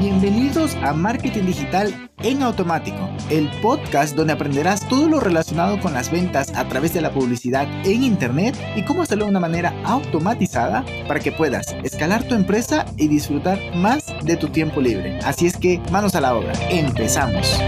Bienvenidos a Marketing Digital en Automático, el podcast donde aprenderás todo lo relacionado con las ventas a través de la publicidad en Internet y cómo hacerlo de una manera automatizada para que puedas escalar tu empresa y disfrutar más de tu tiempo libre. Así es que manos a la obra, empezamos.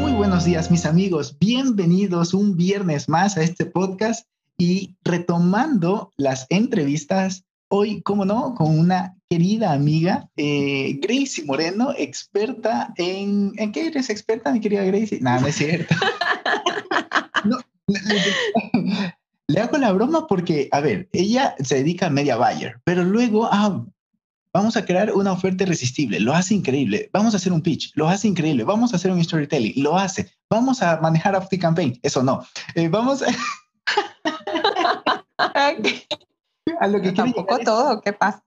Muy buenos días mis amigos, bienvenidos un viernes más a este podcast y retomando las entrevistas hoy, cómo no, con una querida amiga, eh, Gracie Moreno, experta en... ¿En qué eres experta, mi querida Gracie? No, no es cierto. le, hago la broma porque, a ver, ella se dedica a media buyer, pero luego, ah, vamos a crear una oferta irresistible, lo hace increíble. Vamos a hacer un pitch, lo hace increíble. Vamos a hacer un storytelling, lo hace. Vamos a manejar After Campaign, eso no. Eh, vamos a... a lo que Tampoco todo, ¿qué pasa?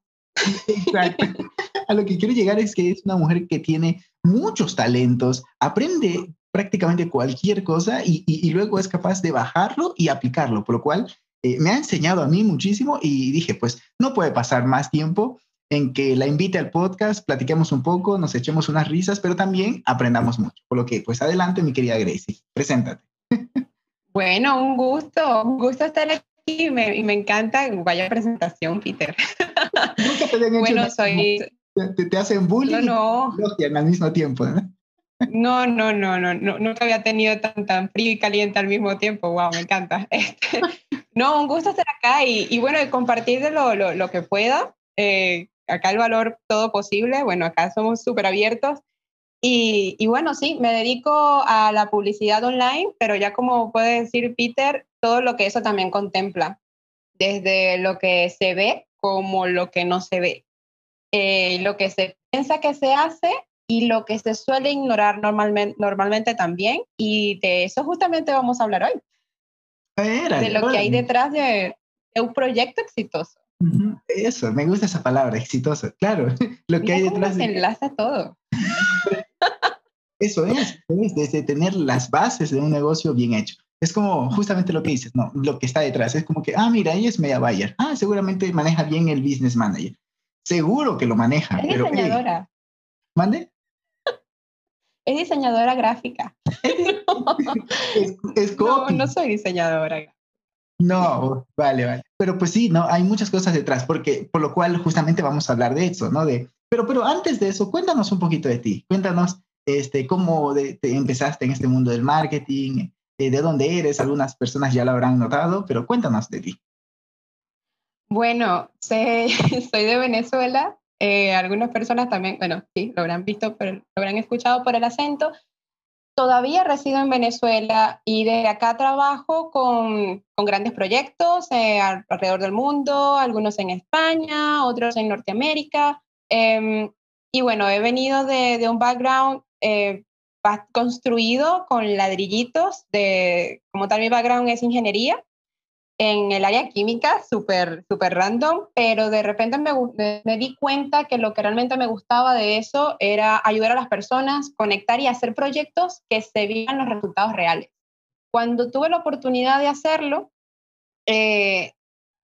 Exacto. A lo que quiero llegar es que es una mujer que tiene muchos talentos, aprende prácticamente cualquier cosa y, luego es capaz de bajarlo y aplicarlo, por lo cual eh, me ha enseñado a mí muchísimo y dije, pues no puede pasar más tiempo en que la invite al podcast, platiquemos un poco, nos echemos unas risas, pero también aprendamos mucho. Por lo que, pues adelante, mi querida Gracie, preséntate. Bueno, un gusto, un gusto estar aquí y me, y me encanta, vaya presentación, Peter. Nunca te han hecho bueno, soy... Te, hacen bullying no, no. y al mismo tiempo, ¿no? No, no, no, no, no, nunca había tenido tan, tan frío y caliente al mismo tiempo. Wow, me encanta. Este, no, un gusto estar acá y, y bueno, compartir de lo, lo, lo que pueda. Eh, acá el valor todo posible. Bueno, acá somos súper abiertos. Y, y, bueno, sí, me dedico a la publicidad online, pero ya como puede decir Peter, todo lo que eso también contempla, desde lo que se ve como lo que no se ve, eh, lo que se piensa que se hace y lo que se suele ignorar normalmente, normalmente también. Y de eso justamente vamos a hablar hoy. de lo que hay detrás de, un proyecto exitoso. Eso, me gusta esa palabra, exitoso. Claro, lo que hay detrás. Se enlaza todo. Eso es, es desde tener las bases de un negocio bien hecho. Es como justamente lo que dices, no, lo que está detrás. Es como que, ah, mira, ella es media buyer. Ah, seguramente maneja bien el business manager. Seguro que lo maneja. Es diseñadora. ¿Mande? Es diseñadora gráfica. es, no, no soy diseñadora. No, vale, vale. Pero pues sí, no, hay muchas cosas detrás, porque por lo cual justamente vamos a hablar de eso, ¿no? De, pero, pero antes de eso, cuéntanos un poquito de ti. Cuéntanos este, cómo te empezaste en este mundo del marketing, eh, de dónde eres, algunas personas ya lo habrán notado, pero cuéntanos de ti. Bueno, sé, soy de Venezuela. Eh, algunas personas también, bueno, sí, lo habrán visto, pero lo habrán escuchado por el acento. Todavía resido en Venezuela y de acá trabajo con, con grandes proyectos eh, alrededor del mundo, algunos en España, otros en Norteamérica. Em, y bueno, he venido de, de un background construido con ladrillitos de, como tal mi background es ingeniería, en el área química, súper super random, pero de repente me, me, di cuenta que lo que realmente me gustaba de eso era ayudar a las personas, conectar y hacer proyectos que se vieran los resultados reales. Cuando tuve la oportunidad de hacerlo, eh,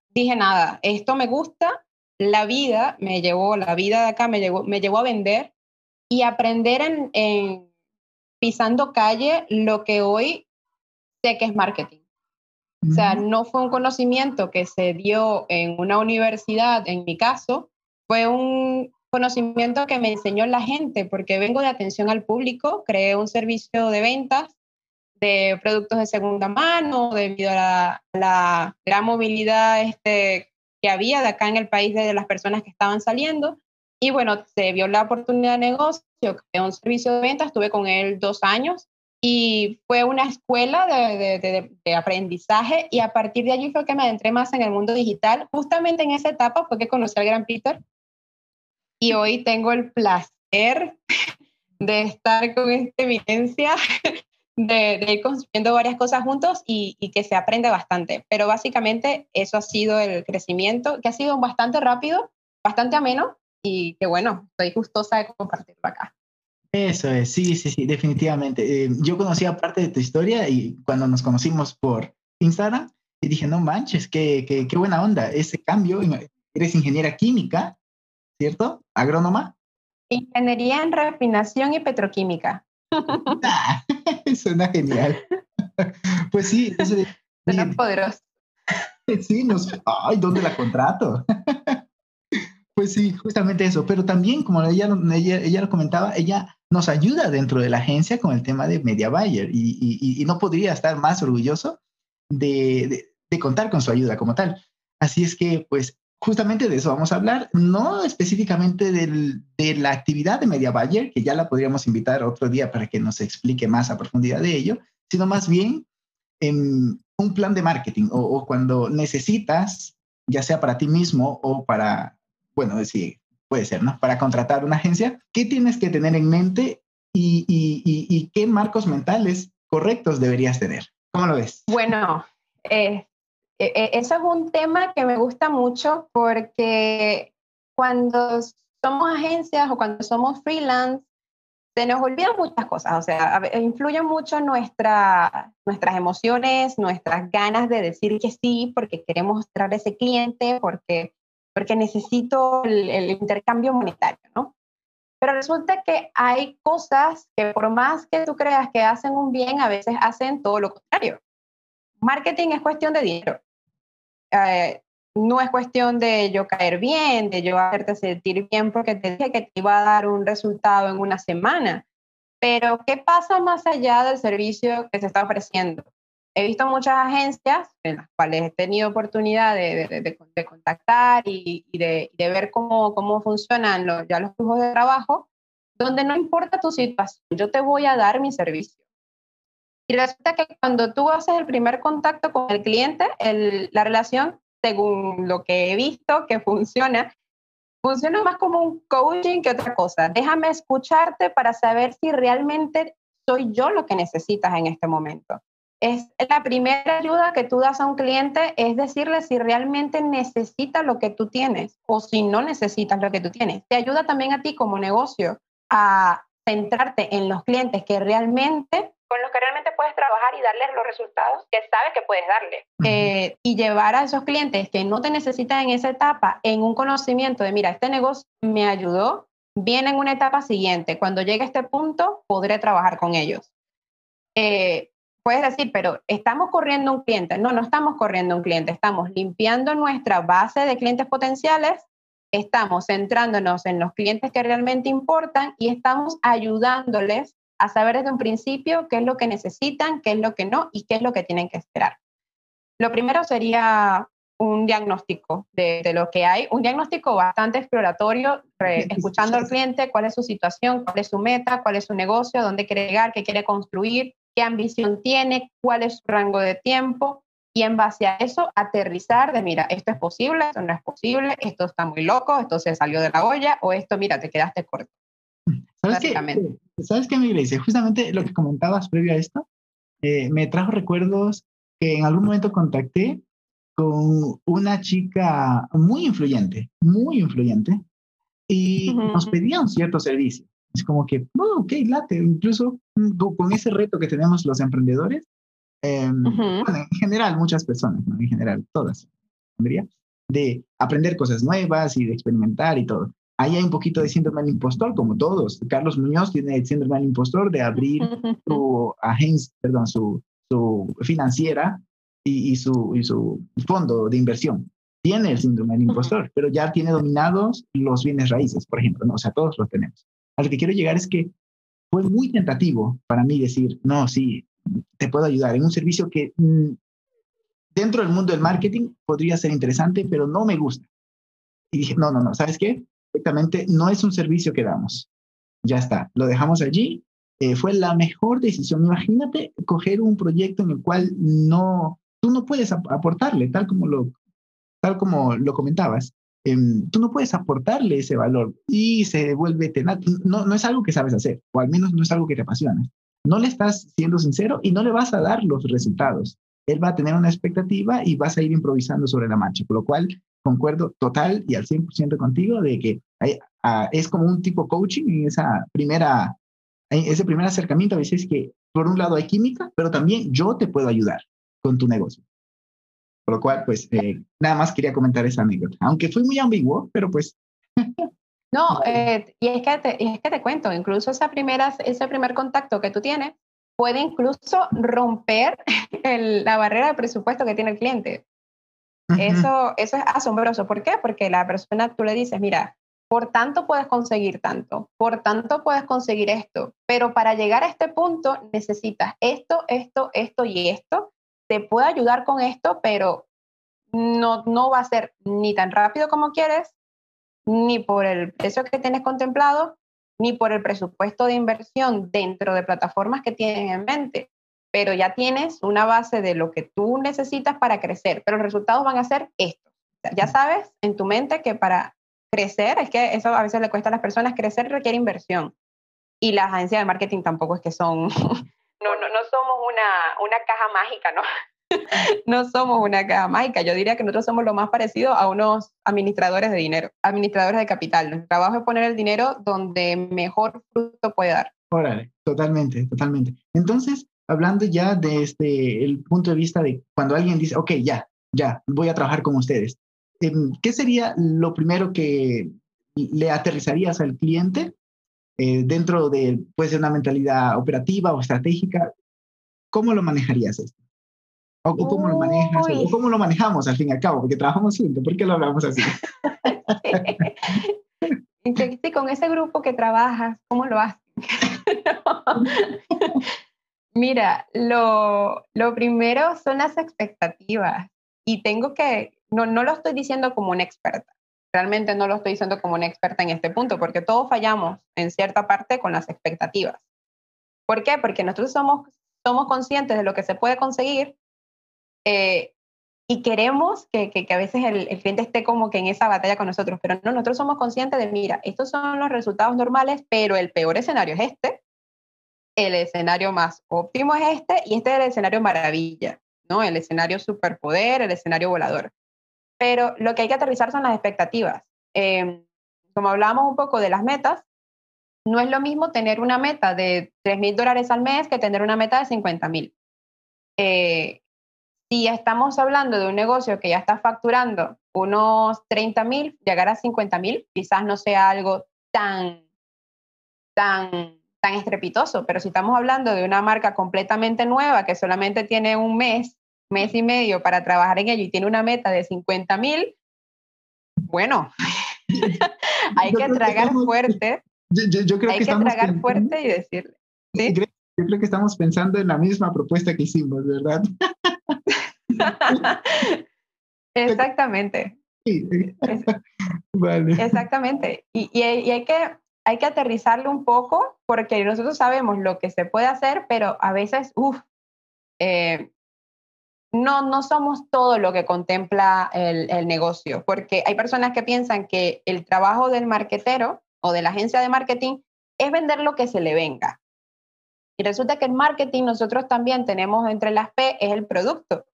dije, nada, esto me gusta, la vida me llevó, la vida de acá me llevó, me llevó a vender y aprender en, en pisando calle lo que hoy sé que es marketing. O sea, no fue un conocimiento que se dio en una universidad, en mi caso, fue un conocimiento que me enseñó la gente, porque vengo de atención al público, creé un servicio de ventas de productos de segunda mano debido a la, gran movilidad este, que había de acá en el país de las personas que estaban saliendo. Y bueno, se vio la oportunidad de negocio, creé un servicio de ventas, estuve con él dos años y fue una escuela de, aprendizaje y a partir de allí fue que me adentré más en el mundo digital. Justamente en esa etapa fue que conocí al gran Peter y hoy tengo el placer de estar con esta evidencia, de, ir construyendo varias cosas juntos y, y, que se aprende bastante. Pero básicamente eso ha sido el crecimiento, que ha sido bastante rápido, bastante ameno, y que bueno, estoy gustosa de compartirlo acá. Eso es, sí, sí, sí, definitivamente. Eh, yo conocía parte de tu historia y cuando nos conocimos por Instagram, y dije, no manches, qué, qué, qué buena onda ese cambio. Eres ingeniera química, ¿cierto? ¿Agrónoma? Ingeniería en refinación y petroquímica. Ah, suena genial. Pues sí, es, suena poderoso. Sí, nos, ay, ¿dónde la contrato? Pues sí, justamente eso. Pero también, como ella, ella, lo comentaba, ella nos ayuda dentro de la agencia con el tema de Media Buyer y, no podría estar más orgulloso de, contar con su ayuda como tal. Así es que, pues, justamente de eso vamos a hablar, no específicamente de la actividad de Media Buyer, que ya la podríamos invitar otro día para que nos explique más a profundidad de ello, sino más bien en un plan de marketing o, cuando necesitas, ya sea para ti mismo o para, bueno, sí, puede ser, ¿no? Para contratar una agencia, ¿qué tienes que tener en mente y, y, qué marcos mentales correctos deberías tener? ¿Cómo lo ves? Bueno, eh, eso es un tema que me gusta mucho porque cuando somos agencias o cuando somos freelance, se nos olvidan muchas cosas, o sea, influyen mucho nuestra, nuestras emociones, nuestras ganas de decir que sí, porque queremos mostrar ese cliente, porque, porque necesito el, intercambio monetario, ¿no? Pero resulta que hay cosas que por más que tú creas que hacen un bien, a veces hacen todo lo contrario. Marketing es cuestión de dinero. Eh, no es cuestión de yo caer bien, de yo hacerte sentir bien porque te dije que te iba a dar un resultado en una semana. Pero, ¿qué pasa más allá del servicio que se está ofreciendo? He visto muchas agencias en las cuales he tenido oportunidad de, de, contactar y, de, ver cómo, cómo funcionan los, ya los flujos de trabajo, donde no importa tu situación, yo te voy a dar mi servicio. Y resulta que cuando tú haces el primer contacto con el cliente, la relación según lo que he visto que funciona, funciona más como un coaching que otra cosa. Déjame escucharte para saber si realmente soy yo lo que necesitas en este momento. Es la primera ayuda que tú das a un cliente, es decirle si realmente necesita lo que tú tienes o si no necesitas lo que tú tienes. Te ayuda también a ti como negocio a centrarte en los clientes que realmente con los que realmente puedes trabajar y darles los resultados que sabes que puedes darle. Eh, y llevar a esos clientes que no te necesitan en esa etapa en un conocimiento de, mira, este negocio me ayudó, viene en una etapa siguiente. Cuando llegue a este punto, podré trabajar con ellos. Eh, puedes decir, pero estamos corriendo un cliente. No, no estamos corriendo un cliente, estamos limpiando nuestra base de clientes potenciales, estamos centrándonos en los clientes que realmente importan y estamos ayudándoles a saber desde un principio qué es lo que necesitan, qué es lo que no y qué es lo que tienen que esperar. Lo primero sería un diagnóstico de, lo que hay, un diagnóstico bastante exploratorio, escuchando al cliente cuál es su situación, cuál es su meta, cuál es su negocio, dónde quiere llegar, qué quiere construir, qué ambición tiene, cuál es su rango de tiempo y en base a eso aterrizar de, mira, esto es posible, esto no es posible, esto está muy loco, esto se salió de la olla o esto, mira, te quedaste corto. ¿Sabes qué? ¿Sabes qué, mi iglesia? Justamente lo que comentabas previo a esto, eh, me trajo recuerdos que en algún momento contacté con una chica muy influyente, muy influyente, y nos pedía un cierto servicio. Es como que, oh, ok, late, incluso mm, con ese reto que tenemos los emprendedores, em, en general, muchas personas, ¿no? en general, todas, diría, de aprender cosas nuevas y de experimentar y todo ahí hay un poquito de síndrome del impostor, como todos. Carlos Muñoz tiene el síndrome del impostor de abrir su agencia, perdón, su, su financiera y, su, y su fondo de inversión. Tiene el síndrome del impostor, pero ya tiene dominados los bienes raíces, por ejemplo, ¿no? O sea, todos los tenemos. A lo que quiero llegar es que fue muy tentativo para mí decir, no, sí, te puedo ayudar en un servicio que mm, dentro del mundo del marketing podría ser interesante, pero no me gusta. Y dije, no, no, no, ¿sabes qué? Perfectamente, no es un servicio que damos. Ya está, lo dejamos allí. Eh, fue la mejor decisión. Imagínate coger un proyecto en el cual no, tú no puedes aportarle, tal como lo, tal como lo comentabas. Em, tú no puedes aportarle ese valor y se vuelve tenaz. No, no es algo que sabes hacer, o al menos no es algo que te apasiona. No le estás siendo sincero y no le vas a dar los resultados. Él va a tener una expectativa y vas a ir improvisando sobre la marcha, por lo cual concuerdo total y al 100% contigo de que ah, es como un tipo coaching en esa primera, ese primer acercamiento. A veces que por un lado hay química, pero también yo te puedo ayudar con tu negocio. Por lo cual, pues, eh, nada más quería comentar esa anécdota. Aunque fue muy ambiguo, pero pues No, eh, y, es que te, es que te cuento, incluso esa primera, ese primer contacto que tú tienes puede incluso romper la barrera de presupuesto que tiene el cliente. Eso, eso es asombroso. ¿Por qué? Porque la persona, tú le dices, mira, por tanto puedes conseguir tanto, por tanto puedes conseguir esto, pero para llegar a este punto necesitas esto, esto, esto y esto. Te puede ayudar con esto, pero no, no va a ser ni tan rápido como quieres, ni por el precio que tienes contemplado, ni por el presupuesto de inversión dentro de plataformas que tienen en mente. Pero ya tienes una base de lo que tú necesitas para crecer, pero los resultados van a ser estos. Ya somos en tu mente que para crecer, es que eso a veces le cuesta a las personas, crecer requiere inversión. Y las agencias de marketing tampoco es que son, no, no, no somos una, una caja mágica, ¿no? no somos una caja mágica. Yo diría que nosotros somos lo más parecido a unos administradores de dinero, administradores de capital. Nuestro trabajo es poner el dinero donde mejor fruto puede dar. Órale, totalmente, totalmente. Entonces, hablando ya desde este, el punto de vista de cuando alguien dice, ok, ya, ya, voy a trabajar con ustedes. Em, ¿Qué sería lo primero que le aterrizarías al cliente eh, dentro de, puede ser una mentalidad operativa o estratégica? ¿Cómo lo manejarías esto? ¿O, cómo lo manejas? ¿O cómo lo manejamos al fin y al cabo? Porque trabajamos juntos. ¿Por qué lo hablamos así? sí, con ese grupo que trabajas, ¿cómo lo haces? Mira, lo, primero son las expectativas. Y tengo que, no, no lo estoy diciendo como una experta. Realmente no lo estoy diciendo como una experta en este punto, porque todos fallamos en cierta parte con las expectativas. ¿Por qué? Porque nosotros somos, somos conscientes de lo que se puede conseguir eh, y queremos que, que, a veces el, el, cliente esté como que en esa batalla con nosotros, pero no, nosotros somos conscientes de, mira, estos son los resultados normales, pero el peor escenario es este, el escenario más óptimo es este y este es el escenario maravilla, ¿no? El escenario superpoder, el escenario volador. Pero lo que hay que aterrizar son las expectativas. Eh, como hablábamos un poco de las metas, no es lo mismo tener una meta de 3 mil dólares al mes que tener una meta de 50 mil. Eh, si estamos hablando de un negocio que ya está facturando unos 30 mil, llegar a 50 mil, quizás no sea algo tan, tan, tan estrepitoso, pero si estamos hablando de una marca completamente nueva que solamente tiene un mes, mes y medio para trabajar en ello y tiene una meta de 50 mil, bueno, hay que tragar fuerte. Yo, creo hay que, tragar fuerte y decirle. Yo creo que estamos pensando en la misma propuesta que hicimos, ¿verdad? Exactamente. Exactamente. Y, hay, que, hay que aterrizarlo un poco porque nosotros sabemos lo que se puede hacer, pero a veces, uff, eh, no, no somos todo lo que contempla el, el, negocio, porque hay personas que piensan que el trabajo del marketero o de la agencia de marketing es vender lo que se le venga. Y resulta que en marketing nosotros también tenemos entre las P es el producto.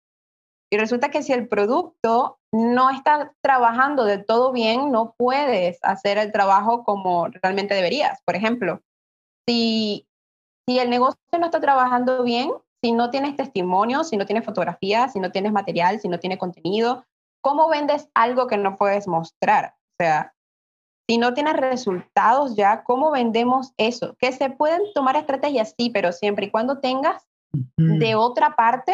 Y resulta que si el producto no está trabajando del todo bien, no puedes hacer el trabajo como realmente deberías. Por ejemplo, si, si el negocio no está trabajando bien, si no tienes testimonio, si no tienes fotografías, si no tienes material, si no tienes contenido, ¿cómo vendes algo que no puedes mostrar? O sea, si no tienes resultados ya, ¿cómo vendemos eso? Que se pueden tomar estrategias, sí, pero siempre y cuando tengas de otra parte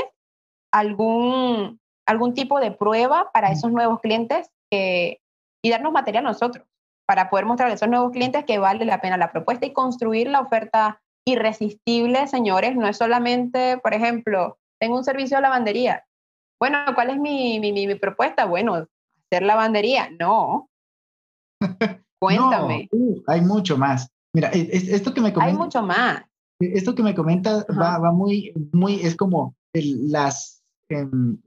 algún, algún tipo de prueba para esos nuevos clientes y darnos material a nosotros para poder mostrar a esos nuevos clientes que vale la pena la propuesta y construir la oferta irresistible, señores. No es solamente, por ejemplo, tengo un servicio de lavandería. Bueno, ¿cuál es mi, mi, mi, propuesta? Bueno, hacer lavandería. No. Cuéntame. Uh, hay mucho más. Mira, esto que me comenta. Hay mucho más. Esto que me comenta va, va, muy, muy, es como las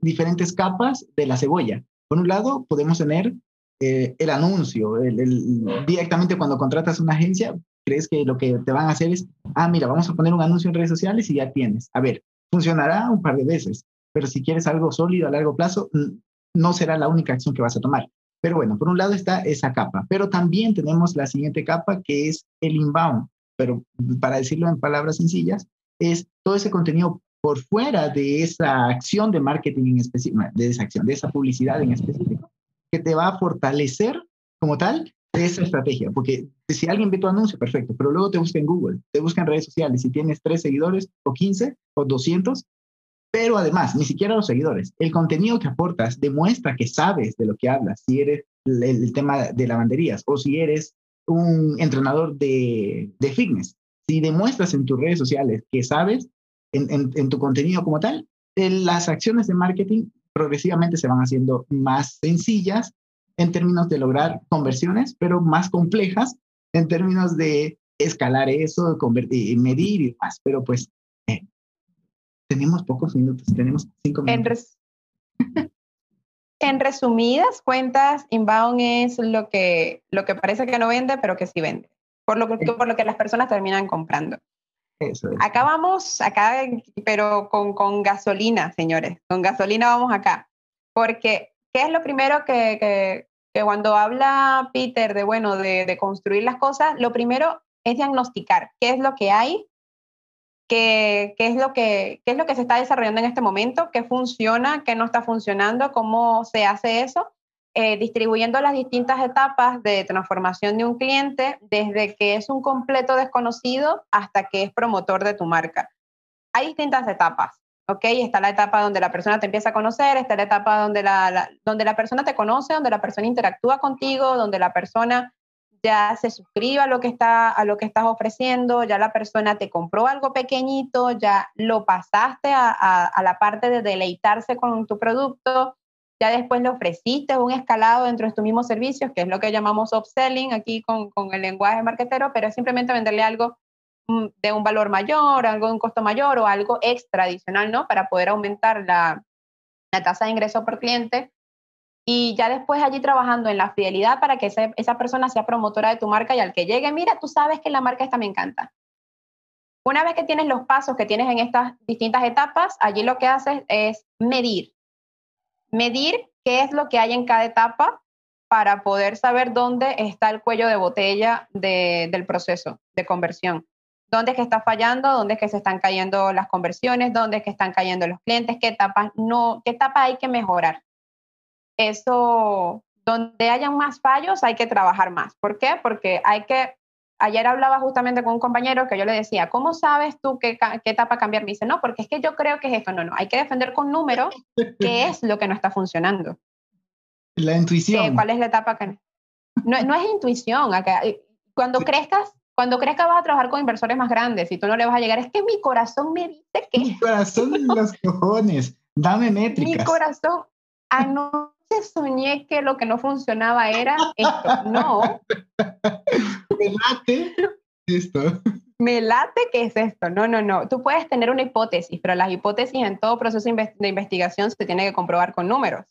diferentes capas de la cebolla. Por un lado, podemos tener eh, el anuncio, el, directamente cuando contratas una agencia, crees que lo que te van a hacer es, ah, mira, vamos a poner un anuncio en redes sociales y ya tienes. A ver, funcionará un par de veces, pero si quieres algo sólido a largo plazo, no será la única acción que vas a tomar. Pero bueno, por un lado está esa capa, pero también tenemos la siguiente capa que es el inbound, pero para decirlo en palabras sencillas, es todo ese contenido por fuera de esa acción de marketing en específico, de esa acción, de esa publicidad en específico, que te va a fortalecer como tal esa estrategia, porque si alguien ve tu anuncio, perfecto, pero luego te busca en Google, te busca en redes sociales, si tienes tres seguidores o 15 o 200, pero además, ni siquiera los seguidores, el contenido que aportas demuestra que sabes de lo que hablas, si eres el, tema de lavanderías o si eres un entrenador de, de, fitness, si demuestras en tus redes sociales que sabes en, en, en tu contenido como tal, las acciones de marketing progresivamente se van haciendo más sencillas en términos de lograr conversiones, pero más complejas en términos de escalar eso, convertir, medir y demás. Pero pues eh, tenemos pocos minutos, tenemos cinco minutos. En, resumidas cuentas, inbound es lo que, lo que parece que no vende, pero que sí vende, por lo que, por lo que las personas terminan comprando. Eso es. Acá vamos, acá, pero con, con gasolina, señores, con gasolina vamos acá, porque ¿qué es lo primero que, que, que cuando habla Peter de, bueno, de, de, construir las cosas, lo primero es diagnosticar qué es lo que hay, qué, qué, es lo que, qué es lo que se está desarrollando en este momento, qué funciona, qué no está funcionando, cómo se hace eso, eh, distribuyendo las distintas etapas de transformación de un cliente desde que es un completo desconocido hasta que es promotor de tu marca. Hay distintas etapas. ¿ok? Está la etapa donde la persona te empieza a conocer, está la etapa donde la, donde la persona te conoce, donde la persona interactúa contigo, donde la persona ya se suscribe a lo que está a lo que estás ofreciendo, ya la persona te compró algo pequeñito, ya lo pasaste a, a, la parte de deleitarse con tu producto, ya después le ofreciste un escalado dentro de tus mismos servicios, que es lo que llamamos upselling aquí con, con el lenguaje marketero, pero es simplemente venderle algo Mm, de un valor mayor, algo de un costo mayor o algo extra adicional, ¿no? Para poder aumentar la, la tasa de ingreso por cliente. Y ya después allí trabajando en la fidelidad para que esa persona sea promotora de tu marca y al que llegue, mira, tú sabes que la marca esta me encanta. Una vez que tienes los pasos que tienes en estas distintas etapas, allí lo que haces es medir. Medir qué es lo que hay en cada etapa para poder saber dónde está el cuello de botella de, del proceso de conversión dónde es que está fallando, dónde es que se están cayendo las conversiones, dónde es que están cayendo los clientes, qué etapas no, qué etapa hay que mejorar. Eso, donde hayan más fallos, hay que trabajar más. ¿Por qué? Porque hay que, ayer hablaba justamente con un compañero que yo le decía, ¿cómo sabes tú qué, qué etapa cambiar? Me dice, no, porque es que yo creo que es esto, no, no, hay que defender con números qué es lo que no está funcionando. La intuición. ¿Cuál es la etapa que no? No, es intuición. Cuando crezcas, cuando que vas a trabajar con inversores más grandes y tú no le vas a llegar, es que mi corazón me dice que... Mi corazón los cojones, dame métricas. Mi corazón, anoche soñé que lo que no funcionaba era esto. No. Me late esto. Me late que es esto. No, no, no. Tú puedes tener una hipótesis, pero las hipótesis en todo proceso de investigación se tiene que comprobar con números.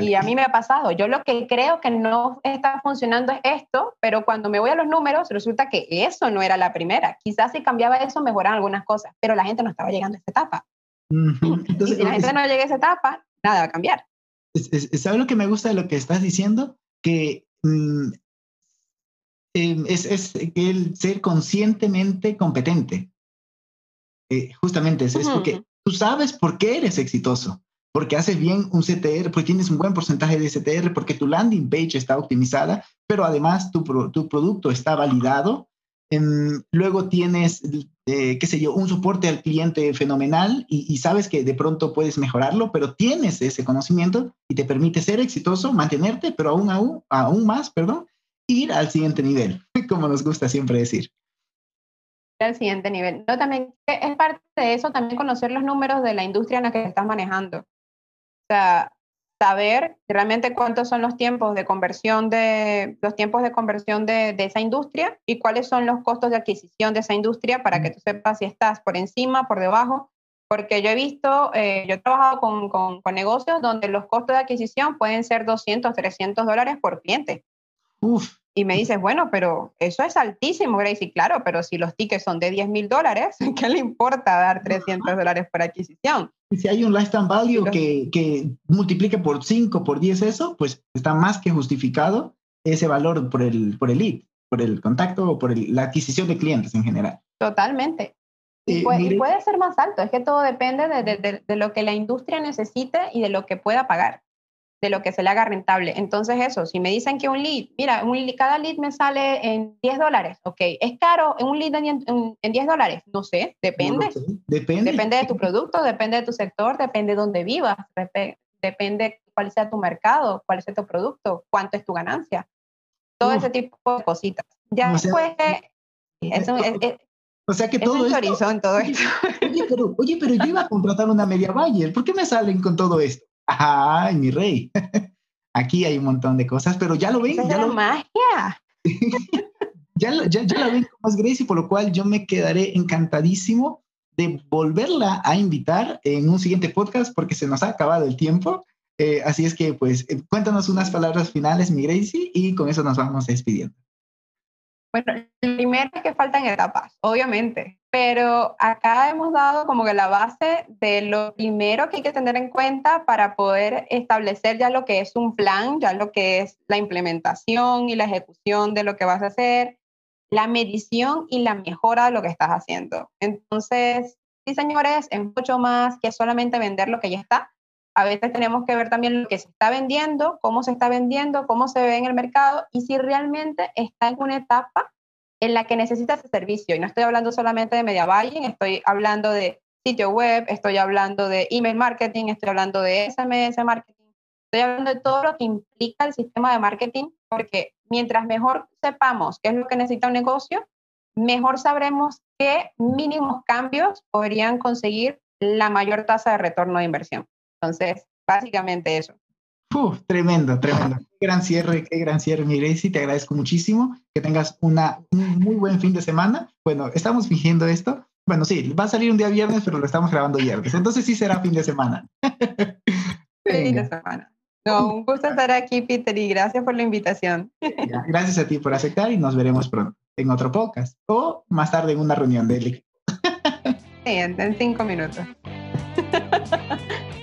Y, a mí me ha pasado. Yo lo que creo que no está funcionando es esto, pero cuando me voy a los números, resulta que eso no era la primera. Quizás si cambiaba eso, mejoraban algunas cosas, pero la gente no estaba llegando a esa etapa. Entonces, y si la gente no llega a esa etapa, nada va a cambiar. ¿Sabes lo que me gusta de lo que estás diciendo? Que mm, em, es, es, el ser conscientemente competente. Eh, justamente es, es porque tú sabes por qué eres exitoso porque haces bien un CTR, porque tienes un buen porcentaje de CTR, porque tu landing page está optimizada, pero además tu, tu producto está validado. Em, luego tienes, eh, qué sé yo, un soporte al cliente fenomenal y, sabes que de pronto puedes mejorarlo, pero tienes ese conocimiento y te permite ser exitoso, mantenerte, pero aún, aún, aún más, perdón, ir al siguiente nivel, como nos gusta siempre decir al siguiente nivel. No, también es parte de eso, también conocer los números de la industria en la que estás manejando. O sea, saber realmente cuántos son los tiempos de conversión de los tiempos de conversión de, de, esa industria y cuáles son los costos de adquisición de esa industria para que tú sepas si estás por encima, por debajo, porque yo he visto, eh, yo he trabajado con, con, con, negocios donde los costos de adquisición pueden ser 200, 300 dólares por cliente. Uf. Y me dices, bueno, pero eso es altísimo, Gracie. Claro, pero si los tickets son de 10 mil dólares, ¿qué le importa dar 300 dólares por adquisición? Y si hay un lifetime value que, que multiplique por 5, por 10 eso, pues está más que justificado ese valor por el, por el lead, por el contacto o por la adquisición de clientes en general. Totalmente. Y, puede, puede, ser más alto, es que todo depende de, de, de, lo que la industria necesite y de lo que pueda pagar. De lo que se le haga rentable. Entonces eso, si me dicen que un lead, mira, un cada lead me sale en 10 dólares, ok, ¿es caro un lead en, en, 10 dólares? No sé, depende. depende. Depende de tu producto, depende de tu sector, depende de dónde vivas, depende cuál sea tu mercado, cuál sea tu producto, cuánto es tu ganancia. Todo ese tipo de cositas. Ya después, o sea que todo esto... todo esto. Oye pero, oye, pero yo iba a contratar una media buyer. ¿Por qué me salen con todo esto? ¡Ay, mi rey! Aquí hay un montón de cosas, pero ya lo ven. ya lo... magia! ya, ya, ya la ven como es Gracie, por lo cual yo me quedaré encantadísimo de volverla a invitar en un siguiente podcast porque se nos ha acabado el tiempo. Eh, así es que, pues, eh, cuéntanos unas palabras finales, mi Gracie, y con eso nos vamos despidiendo. Bueno, primero es que faltan etapas, obviamente, pero acá hemos dado como que la base de lo primero que hay que tener en cuenta para poder establecer ya lo que es un plan, ya lo que es la implementación y la ejecución de lo que vas a hacer, la medición y la mejora de lo que estás haciendo. Entonces, sí, señores, es mucho más que solamente vender lo que ya está. A veces tenemos que ver también lo que se está vendiendo, cómo se está vendiendo, cómo se ve en el mercado y si realmente está en una etapa en la que necesita ese servicio. Y no estoy hablando solamente de media buying, estoy hablando de sitio web, estoy hablando de email marketing, estoy hablando de SMS marketing, estoy hablando de todo lo que implica el sistema de marketing, porque mientras mejor sepamos qué es lo que necesita un negocio, mejor sabremos qué mínimos cambios podrían conseguir la mayor tasa de retorno de inversión. Entonces, básicamente eso. Uf, tremendo, tremendo. Qué gran cierre, qué gran cierre, mi Gracie. Te agradezco muchísimo. Que tengas una, un muy buen fin de semana. Bueno, estamos fingiendo esto. Bueno, sí, va a salir un día viernes, pero lo estamos grabando viernes. Entonces sí será fin de semana. fin de semana. No, un gusto estar aquí, Peter, y gracias por la invitación. Gracias a ti por aceptar y nos veremos pronto en otro podcast o más tarde en una reunión de equipo. Sí, en cinco minutos.